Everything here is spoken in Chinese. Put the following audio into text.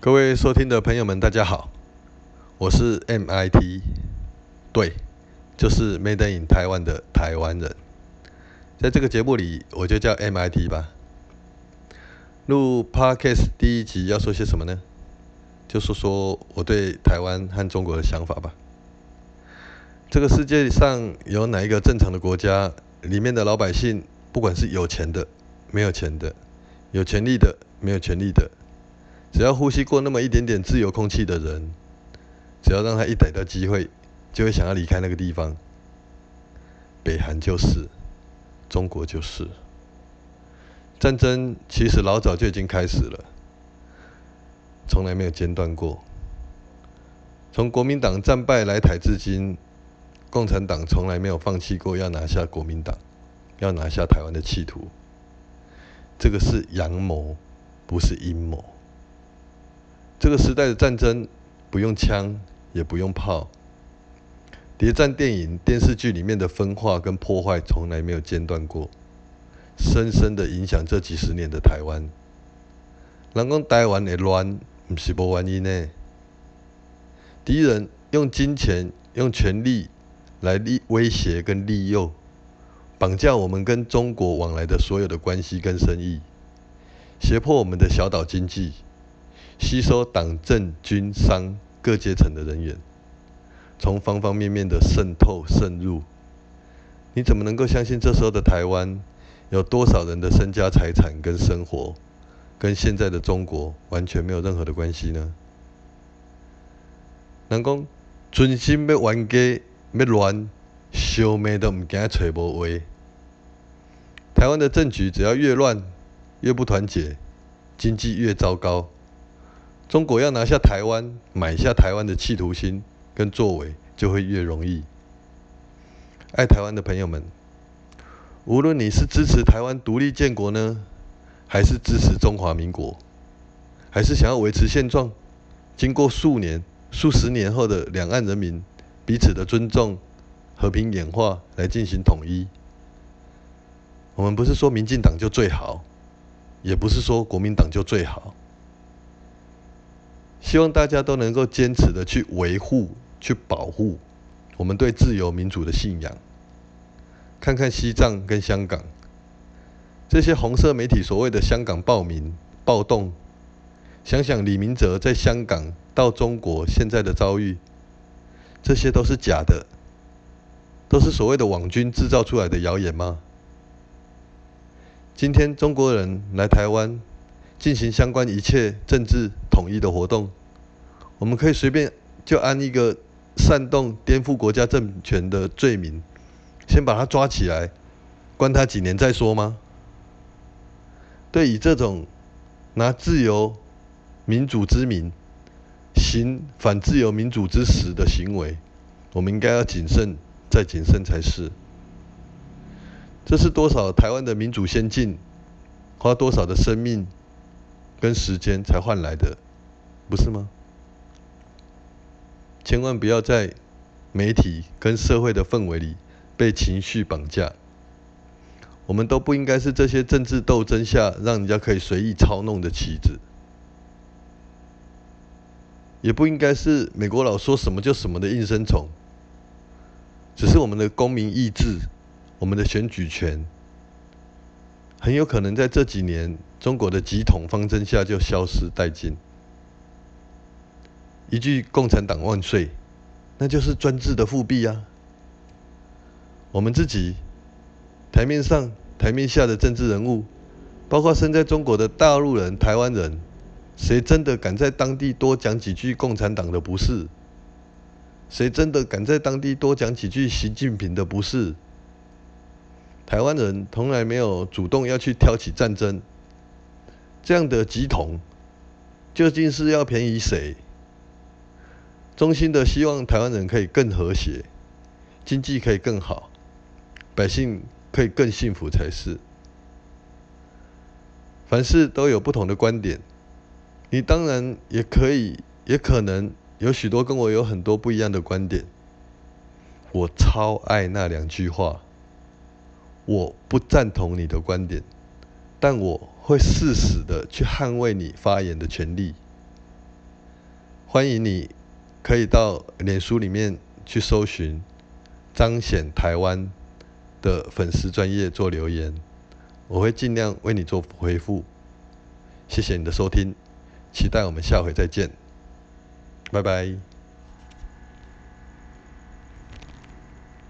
各位收听的朋友们，大家好，我是 MIT，对，就是 Made in 台湾的台湾人。在这个节目里，我就叫 MIT 吧。录 Podcast 第一集要说些什么呢？就说说我对台湾和中国的想法吧。这个世界上有哪一个正常的国家，里面的老百姓，不管是有钱的、没有钱的，有权利的、没有权利的，只要呼吸过那么一点点自由空气的人，只要让他一逮到机会，就会想要离开那个地方。北韩就是，中国就是。战争其实老早就已经开始了，从来没有间断过。从国民党战败来台至今，共产党从来没有放弃过要拿下国民党、要拿下台湾的企图。这个是阳谋，不是阴谋。这个时代的战争不用枪，也不用炮。谍战电影、电视剧里面的分化跟破坏从来没有间断过，深深的影响这几十年的台湾。人讲台湾会乱，不是无原因呢。敌人用金钱、用权力来利威胁跟利诱，绑架我们跟中国往来的所有的关系跟生意，胁迫我们的小岛经济。吸收党政军商各阶层的人员，从方方面面的渗透渗入，你怎么能够相信这时候的台湾有多少人的身家财产跟生活，跟现在的中国完全没有任何的关系呢？人讲，存心要冤家要乱，小命都唔惊找无话。台湾的政局只要越乱，越不团结，经济越糟糕。中国要拿下台湾、买下台湾的企图心跟作为，就会越容易。爱台湾的朋友们，无论你是支持台湾独立建国呢，还是支持中华民国，还是想要维持现状，经过数年、数十年后的两岸人民彼此的尊重、和平演化来进行统一，我们不是说民进党就最好，也不是说国民党就最好。希望大家都能够坚持的去维护、去保护我们对自由民主的信仰。看看西藏跟香港，这些红色媒体所谓的香港暴民暴动，想想李明哲在香港到中国现在的遭遇，这些都是假的，都是所谓的网军制造出来的谣言吗？今天中国人来台湾。进行相关一切政治统一的活动，我们可以随便就安一个煽动颠覆国家政权的罪名，先把他抓起来，关他几年再说吗？对，以这种拿自由民主之名行反自由民主之实的行为，我们应该要谨慎再谨慎才是。这是多少台湾的民主先进，花多少的生命？跟时间才换来的，不是吗？千万不要在媒体跟社会的氛围里被情绪绑架。我们都不应该是这些政治斗争下让人家可以随意操弄的棋子，也不应该是美国佬说什么就什么的应声虫。只是我们的公民意志，我们的选举权。很有可能在这几年，中国的集统方针下就消失殆尽。一句“共产党万岁”，那就是专制的复辟啊！我们自己台面上、台面下的政治人物，包括身在中国的大陆人、台湾人，谁真的敢在当地多讲几句共产党的不是？谁真的敢在当地多讲几句习近平的不是？台湾人从来没有主动要去挑起战争，这样的集统究竟是要便宜谁？衷心的希望台湾人可以更和谐，经济可以更好，百姓可以更幸福才是。凡事都有不同的观点，你当然也可以，也可能有许多跟我有很多不一样的观点。我超爱那两句话。我不赞同你的观点，但我会誓死的去捍卫你发言的权利。欢迎你可以到脸书里面去搜寻彰显台湾的粉丝专业做留言，我会尽量为你做回复。谢谢你的收听，期待我们下回再见，拜拜。